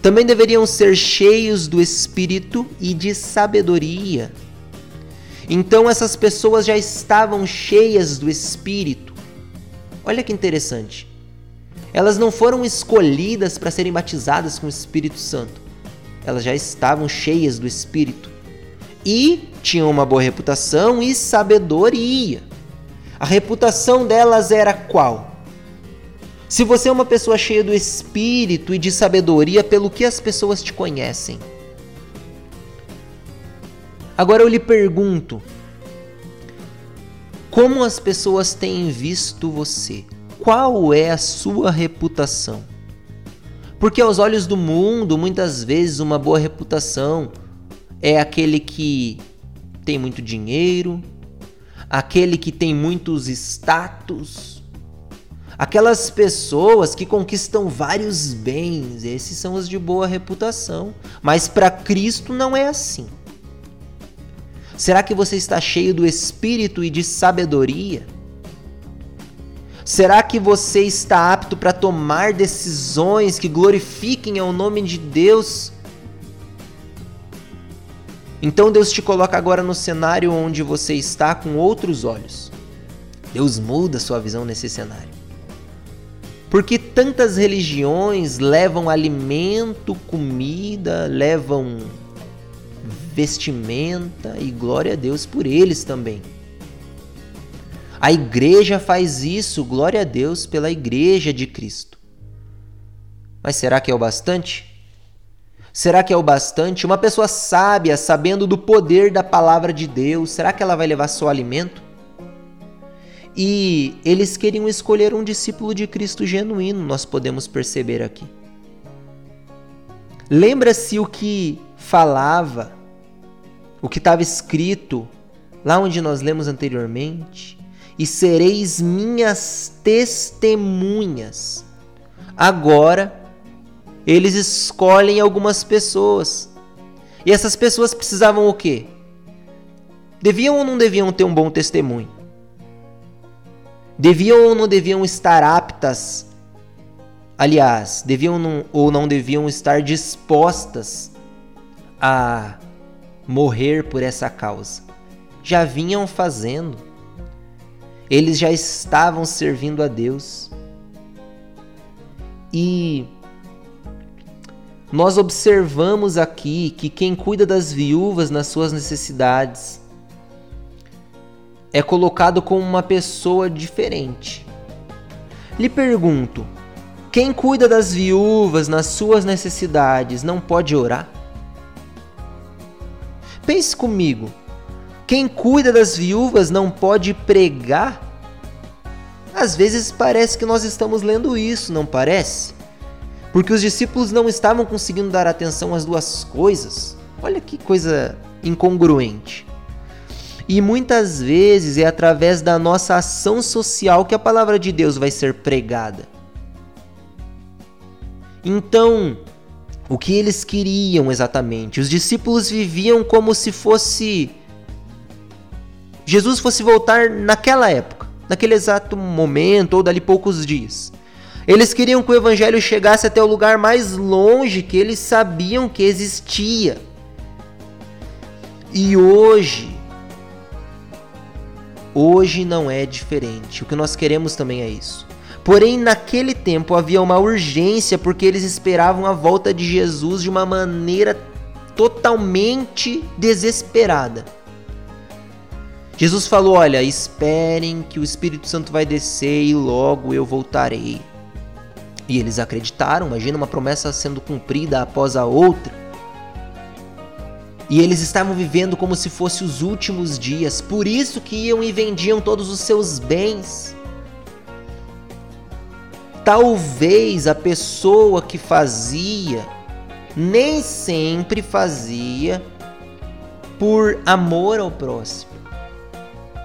[SPEAKER 1] Também deveriam ser cheios do espírito e de sabedoria. Então essas pessoas já estavam cheias do espírito. Olha que interessante. Elas não foram escolhidas para serem batizadas com o Espírito Santo elas já estavam cheias do Espírito e tinham uma boa reputação e sabedoria. A reputação delas era qual? Se você é uma pessoa cheia do Espírito e de sabedoria, pelo que as pessoas te conhecem? Agora eu lhe pergunto: como as pessoas têm visto você? Qual é a sua reputação? Porque aos olhos do mundo, muitas vezes uma boa reputação é aquele que tem muito dinheiro, aquele que tem muitos status, aquelas pessoas que conquistam vários bens, esses são os de boa reputação. Mas para Cristo não é assim. Será que você está cheio do espírito e de sabedoria? Será que você está apto para tomar decisões que glorifiquem ao nome de Deus? Então Deus te coloca agora no cenário onde você está com outros olhos. Deus muda sua visão nesse cenário. Porque tantas religiões levam alimento, comida, levam vestimenta e glória a Deus por eles também. A igreja faz isso, glória a Deus pela igreja de Cristo. Mas será que é o bastante? Será que é o bastante? Uma pessoa sábia, sabendo do poder da palavra de Deus, será que ela vai levar só alimento? E eles queriam escolher um discípulo de Cristo genuíno, nós podemos perceber aqui. Lembra-se o que falava, o que estava escrito lá onde nós lemos anteriormente? E sereis minhas testemunhas. Agora, eles escolhem algumas pessoas. E essas pessoas precisavam o quê? Deviam ou não deviam ter um bom testemunho? Deviam ou não deviam estar aptas? Aliás, deviam ou não deviam estar dispostas a morrer por essa causa? Já vinham fazendo eles já estavam servindo a Deus. E nós observamos aqui que quem cuida das viúvas nas suas necessidades é colocado como uma pessoa diferente. Lhe pergunto: quem cuida das viúvas nas suas necessidades não pode orar? Pense comigo. Quem cuida das viúvas não pode pregar? Às vezes parece que nós estamos lendo isso, não parece? Porque os discípulos não estavam conseguindo dar atenção às duas coisas. Olha que coisa incongruente. E muitas vezes é através da nossa ação social que a palavra de Deus vai ser pregada. Então, o que eles queriam exatamente? Os discípulos viviam como se fosse Jesus fosse voltar naquela época, naquele exato momento ou dali poucos dias. Eles queriam que o evangelho chegasse até o lugar mais longe que eles sabiam que existia. E hoje, hoje não é diferente. O que nós queremos também é isso. Porém, naquele tempo havia uma urgência porque eles esperavam a volta de Jesus de uma maneira totalmente desesperada. Jesus falou: Olha, esperem que o Espírito Santo vai descer e logo eu voltarei. E eles acreditaram, imagina uma promessa sendo cumprida após a outra. E eles estavam vivendo como se fossem os últimos dias, por isso que iam e vendiam todos os seus bens. Talvez a pessoa que fazia nem sempre fazia por amor ao próximo.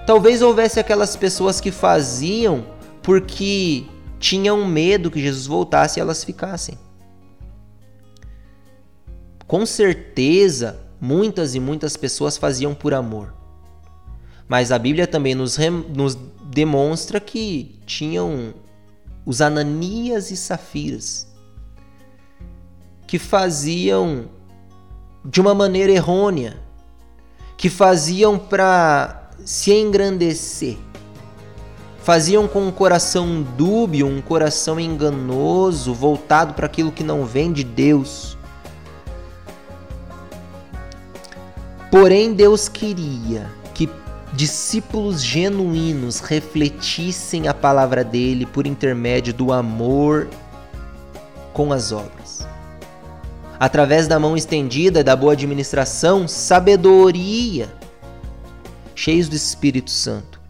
[SPEAKER 1] Talvez houvesse aquelas pessoas que faziam porque tinham medo que Jesus voltasse e elas ficassem. Com certeza, muitas e muitas pessoas faziam por amor. Mas a Bíblia também nos, nos demonstra que tinham os Ananias e Safiras que faziam de uma maneira errônea, que faziam para se engrandecer, faziam com um coração dúbio, um coração enganoso, voltado para aquilo que não vem de Deus. Porém, Deus queria que discípulos genuínos refletissem a palavra dele por intermédio do amor com as obras. Através da mão estendida, da boa administração, sabedoria, cheios do Espírito Santo.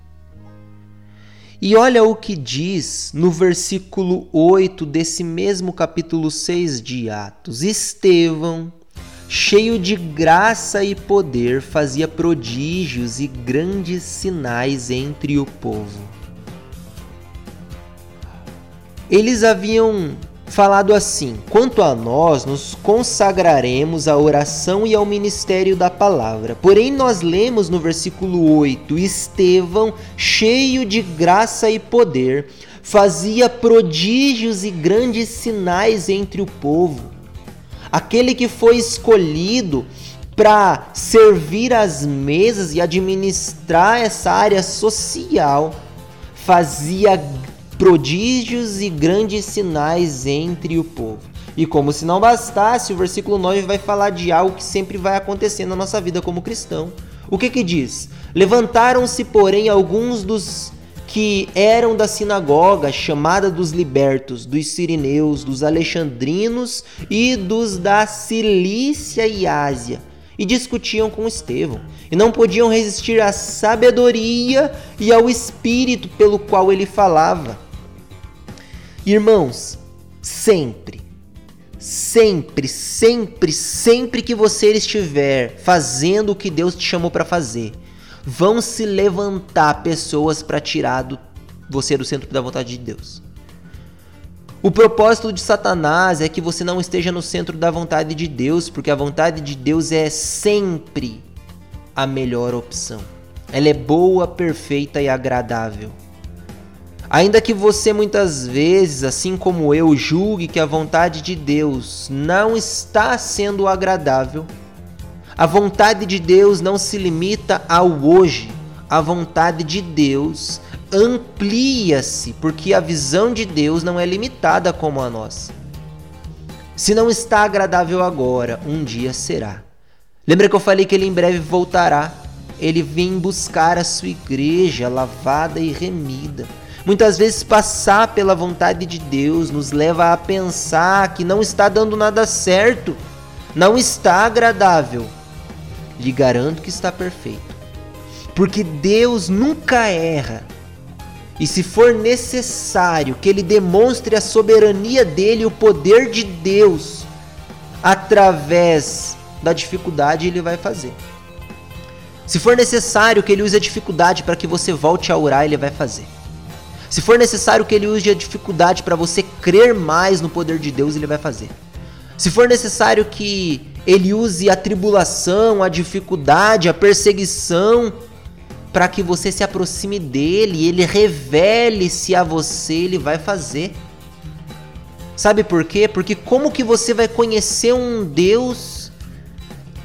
[SPEAKER 1] E olha o que diz no versículo 8 desse mesmo capítulo 6 de Atos: Estevão, cheio de graça e poder, fazia prodígios e grandes sinais entre o povo. Eles haviam falado assim: Quanto a nós, nos consagraremos à oração e ao ministério da palavra. Porém, nós lemos no versículo 8: Estevão, cheio de graça e poder, fazia prodígios e grandes sinais entre o povo. Aquele que foi escolhido para servir as mesas e administrar essa área social fazia prodígios e grandes sinais entre o povo. E como se não bastasse, o versículo 9 vai falar de algo que sempre vai acontecer na nossa vida como cristão. O que que diz? Levantaram-se, porém, alguns dos que eram da sinagoga chamada dos libertos, dos sirineus, dos alexandrinos e dos da Cilícia e Ásia, e discutiam com Estevão, e não podiam resistir à sabedoria e ao espírito pelo qual ele falava. Irmãos, sempre, sempre, sempre, sempre que você estiver fazendo o que Deus te chamou para fazer, vão se levantar pessoas para tirar do, você do centro da vontade de Deus. O propósito de Satanás é que você não esteja no centro da vontade de Deus, porque a vontade de Deus é sempre a melhor opção. Ela é boa, perfeita e agradável. Ainda que você muitas vezes, assim como eu, julgue que a vontade de Deus não está sendo agradável, a vontade de Deus não se limita ao hoje. A vontade de Deus amplia-se, porque a visão de Deus não é limitada como a nossa. Se não está agradável agora, um dia será. Lembra que eu falei que ele em breve voltará? Ele vem buscar a sua igreja lavada e remida. Muitas vezes passar pela vontade de Deus nos leva a pensar que não está dando nada certo, não está agradável. Lhe garanto que está perfeito. Porque Deus nunca erra. E se for necessário que ele demonstre a soberania dele, o poder de Deus, através da dificuldade, ele vai fazer. Se for necessário que ele use a dificuldade para que você volte a orar, ele vai fazer. Se for necessário que ele use a dificuldade para você crer mais no poder de Deus, ele vai fazer. Se for necessário que ele use a tribulação, a dificuldade, a perseguição para que você se aproxime dele, ele revele-se a você, ele vai fazer. Sabe por quê? Porque como que você vai conhecer um Deus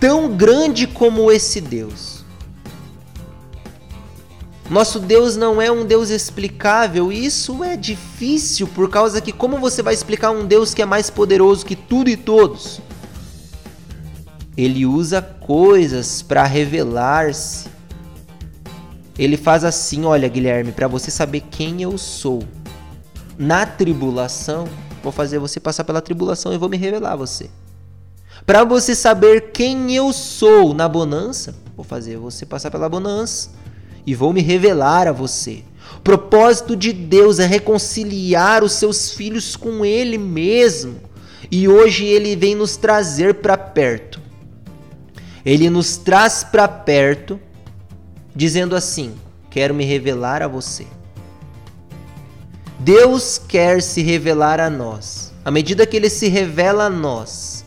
[SPEAKER 1] tão grande como esse Deus? Nosso Deus não é um Deus explicável, e isso é difícil por causa que como você vai explicar um Deus que é mais poderoso que tudo e todos? Ele usa coisas para revelar-se. Ele faz assim, olha, Guilherme, para você saber quem eu sou. Na tribulação, vou fazer você passar pela tribulação e vou me revelar a você. Para você saber quem eu sou na bonança, vou fazer você passar pela bonança e vou me revelar a você. O propósito de Deus é reconciliar os seus filhos com Ele mesmo. E hoje Ele vem nos trazer para perto. Ele nos traz para perto, dizendo assim: Quero me revelar a você. Deus quer se revelar a nós. À medida que Ele se revela a nós,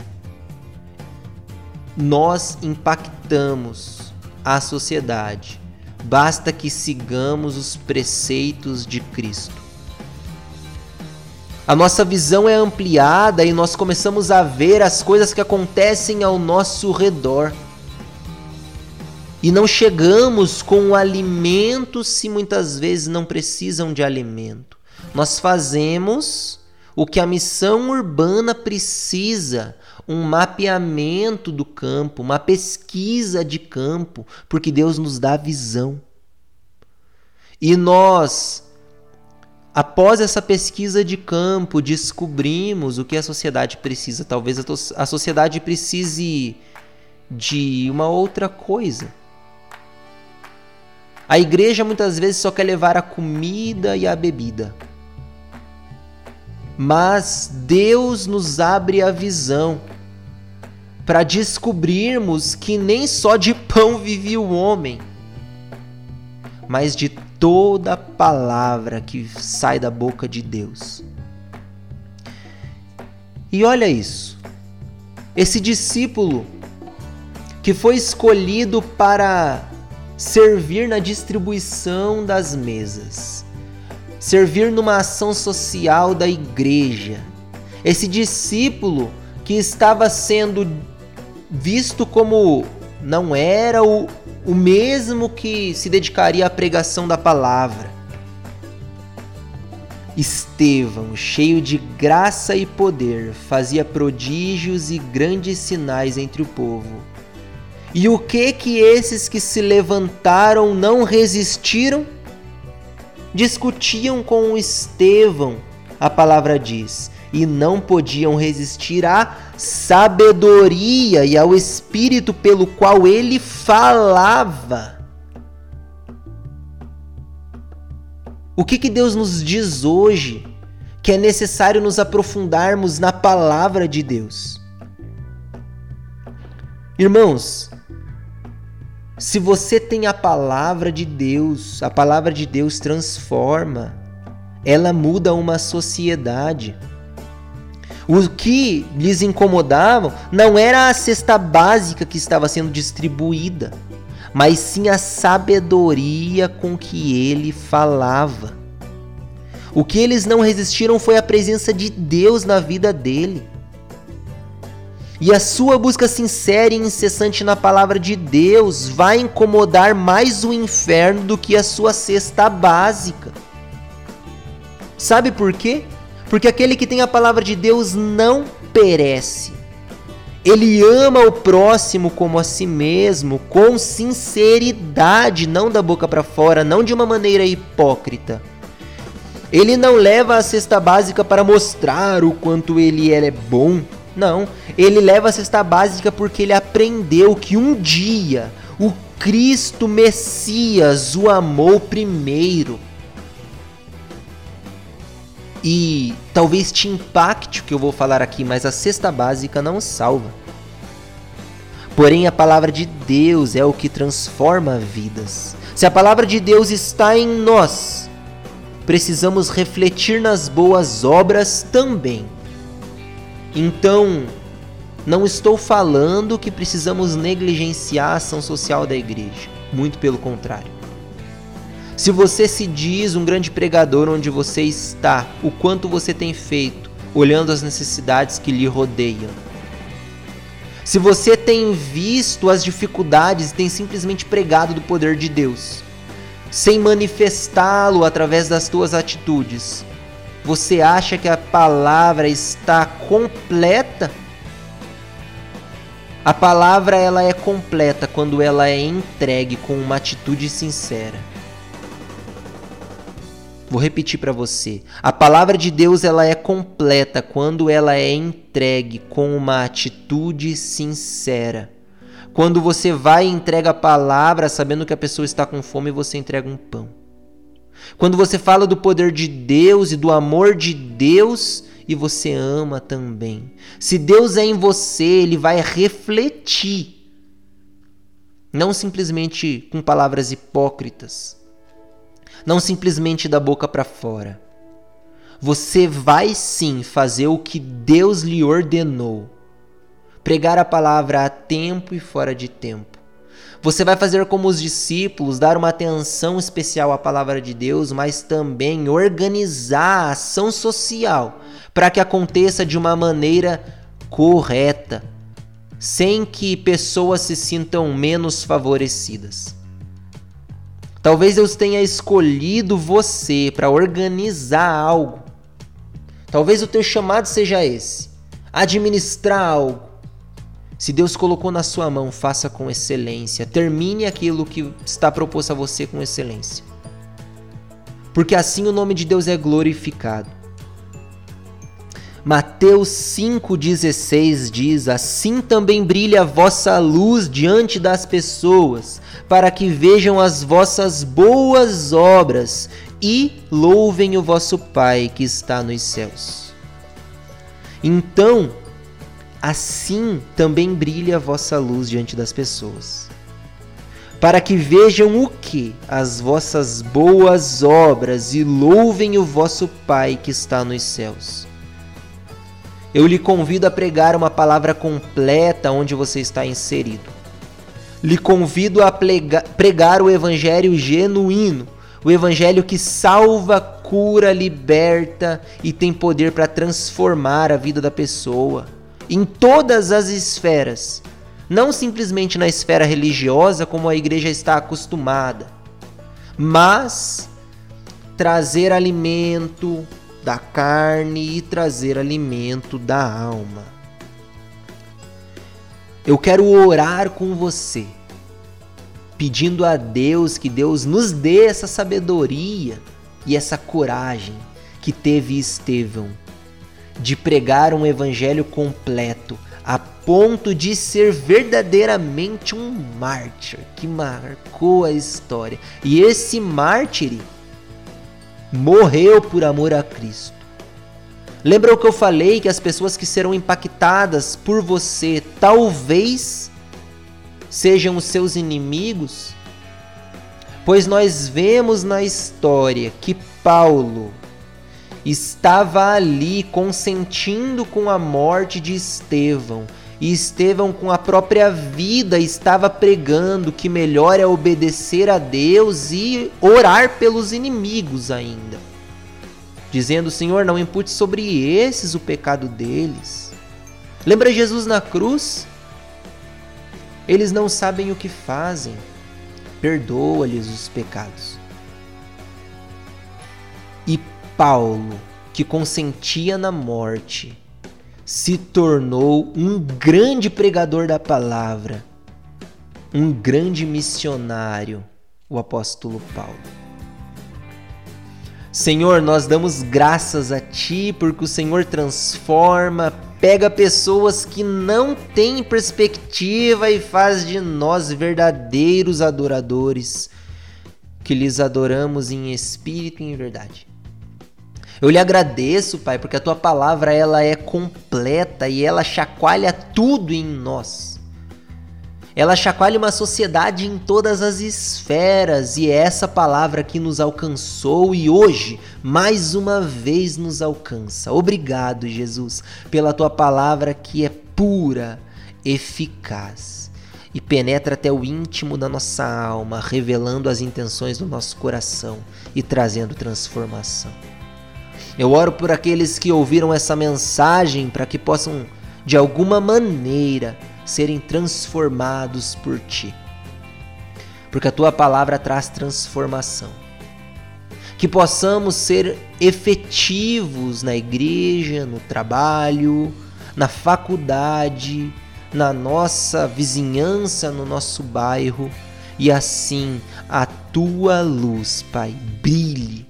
[SPEAKER 1] nós impactamos a sociedade. Basta que sigamos os preceitos de Cristo. A nossa visão é ampliada e nós começamos a ver as coisas que acontecem ao nosso redor. E não chegamos com alimento se muitas vezes não precisam de alimento. Nós fazemos o que a missão urbana precisa, um mapeamento do campo, uma pesquisa de campo, porque Deus nos dá visão. E nós, após essa pesquisa de campo, descobrimos o que a sociedade precisa. Talvez a sociedade precise de uma outra coisa. A igreja muitas vezes só quer levar a comida e a bebida mas Deus nos abre a visão para descobrirmos que nem só de pão vive o homem, mas de toda palavra que sai da boca de Deus. E olha isso. Esse discípulo que foi escolhido para servir na distribuição das mesas servir numa ação social da igreja. Esse discípulo que estava sendo visto como não era o, o mesmo que se dedicaria à pregação da palavra. Estevão, cheio de graça e poder, fazia prodígios e grandes sinais entre o povo. E o que que esses que se levantaram não resistiram? discutiam com Estevão, a palavra diz, e não podiam resistir à sabedoria e ao espírito pelo qual ele falava. O que, que Deus nos diz hoje? Que é necessário nos aprofundarmos na palavra de Deus. Irmãos, se você tem a palavra de Deus, a palavra de Deus transforma, ela muda uma sociedade. O que lhes incomodava não era a cesta básica que estava sendo distribuída, mas sim a sabedoria com que ele falava. O que eles não resistiram foi a presença de Deus na vida dele. E a sua busca sincera e incessante na palavra de Deus vai incomodar mais o inferno do que a sua cesta básica. Sabe por quê? Porque aquele que tem a palavra de Deus não perece. Ele ama o próximo como a si mesmo, com sinceridade, não da boca para fora, não de uma maneira hipócrita. Ele não leva a cesta básica para mostrar o quanto ele é bom não, ele leva a cesta básica porque ele aprendeu que um dia o Cristo Messias o amou primeiro. E talvez te impacte o que eu vou falar aqui, mas a cesta básica não salva. Porém, a palavra de Deus é o que transforma vidas. Se a palavra de Deus está em nós, precisamos refletir nas boas obras também. Então, não estou falando que precisamos negligenciar a ação social da igreja, muito pelo contrário. Se você se diz um grande pregador onde você está, o quanto você tem feito, olhando as necessidades que lhe rodeiam. Se você tem visto as dificuldades e tem simplesmente pregado do poder de Deus, sem manifestá-lo através das tuas atitudes, você acha que a palavra está completa? A palavra ela é completa quando ela é entregue com uma atitude sincera. Vou repetir para você. A palavra de Deus ela é completa quando ela é entregue com uma atitude sincera. Quando você vai e entrega a palavra sabendo que a pessoa está com fome, você entrega um pão. Quando você fala do poder de Deus e do amor de Deus, e você ama também. Se Deus é em você, ele vai refletir. Não simplesmente com palavras hipócritas. Não simplesmente da boca para fora. Você vai sim fazer o que Deus lhe ordenou. Pregar a palavra a tempo e fora de tempo. Você vai fazer como os discípulos, dar uma atenção especial à palavra de Deus, mas também organizar a ação social para que aconteça de uma maneira correta, sem que pessoas se sintam menos favorecidas. Talvez Deus tenha escolhido você para organizar algo. Talvez o teu chamado seja esse: administrar algo. Se Deus colocou na sua mão, faça com excelência. Termine aquilo que está proposto a você com excelência. Porque assim o nome de Deus é glorificado. Mateus 5,16 diz: Assim também brilha a vossa luz diante das pessoas, para que vejam as vossas boas obras e louvem o vosso Pai que está nos céus. Então, assim também brilha a vossa luz diante das pessoas, para que vejam o que? As vossas boas obras e louvem o vosso Pai que está nos céus. Eu lhe convido a pregar uma palavra completa onde você está inserido. Lhe convido a pregar o evangelho genuíno, o evangelho que salva, cura, liberta e tem poder para transformar a vida da pessoa em todas as esferas, não simplesmente na esfera religiosa como a igreja está acostumada, mas trazer alimento, da carne e trazer alimento da alma. Eu quero orar com você, pedindo a Deus que Deus nos dê essa sabedoria e essa coragem que teve Estevão de pregar um evangelho completo a ponto de ser verdadeiramente um mártir que marcou a história. E esse mártir morreu por amor a Cristo. Lembra o que eu falei que as pessoas que serão impactadas por você talvez sejam os seus inimigos? Pois nós vemos na história que Paulo estava ali consentindo com a morte de Estevão e Estevão, com a própria vida, estava pregando que melhor é obedecer a Deus e orar pelos inimigos ainda. Dizendo: Senhor, não impute sobre esses o pecado deles. Lembra Jesus na cruz? Eles não sabem o que fazem. Perdoa-lhes os pecados. E Paulo, que consentia na morte, se tornou um grande pregador da palavra, um grande missionário, o apóstolo Paulo. Senhor, nós damos graças a Ti porque o Senhor transforma, pega pessoas que não têm perspectiva e faz de nós verdadeiros adoradores, que lhes adoramos em espírito e em verdade. Eu lhe agradeço, Pai, porque a tua palavra ela é completa e ela chacoalha tudo em nós. Ela chacoalha uma sociedade em todas as esferas e é essa palavra que nos alcançou e hoje, mais uma vez, nos alcança. Obrigado, Jesus, pela tua palavra que é pura, eficaz e penetra até o íntimo da nossa alma, revelando as intenções do nosso coração e trazendo transformação. Eu oro por aqueles que ouviram essa mensagem para que possam, de alguma maneira, serem transformados por ti. Porque a tua palavra traz transformação. Que possamos ser efetivos na igreja, no trabalho, na faculdade, na nossa vizinhança, no nosso bairro, e assim a tua luz, Pai, brilhe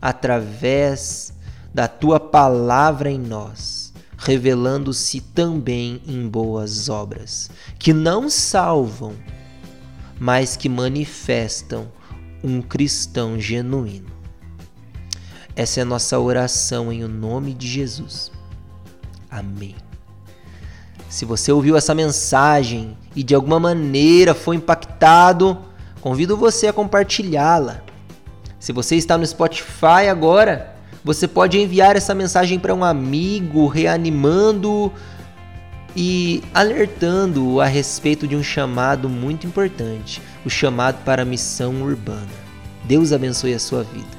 [SPEAKER 1] através da tua palavra em nós revelando-se também em boas obras, que não salvam, mas que manifestam um cristão genuíno. Essa é a nossa oração em o nome de Jesus. Amém. Se você ouviu essa mensagem e de alguma maneira foi impactado, convido você a compartilhá-la. Se você está no Spotify agora, você pode enviar essa mensagem para um amigo, reanimando e alertando a respeito de um chamado muito importante, o chamado para a missão urbana. Deus abençoe a sua vida.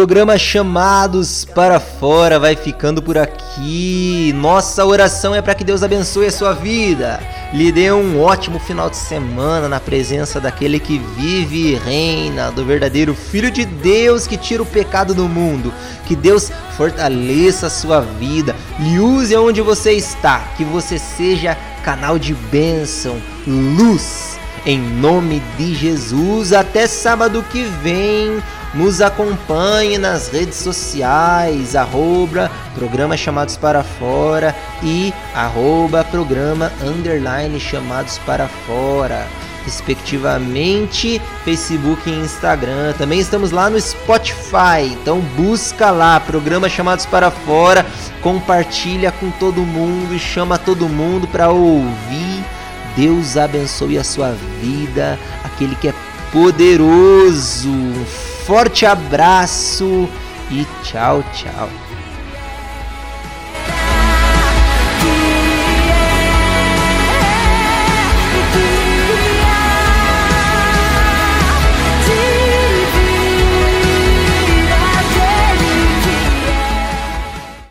[SPEAKER 1] Programa Chamados para Fora vai ficando por aqui. Nossa oração é para que Deus abençoe a sua vida. Lhe dê um ótimo final de semana na presença daquele que vive e reina, do verdadeiro Filho de Deus que tira o pecado do mundo. Que Deus fortaleça a sua vida, lhe use onde você está, que você seja canal de bênção, luz. Em nome de Jesus, até sábado que vem nos acompanhe nas redes sociais, arroba programa Chamados para Fora e arroba programa underline Chamados para Fora, respectivamente, Facebook e Instagram. Também estamos lá no Spotify, então busca lá, programa Chamados para Fora, compartilha com todo mundo, chama todo mundo para ouvir. Deus abençoe a sua vida, aquele que é poderoso forte abraço e tchau, tchau.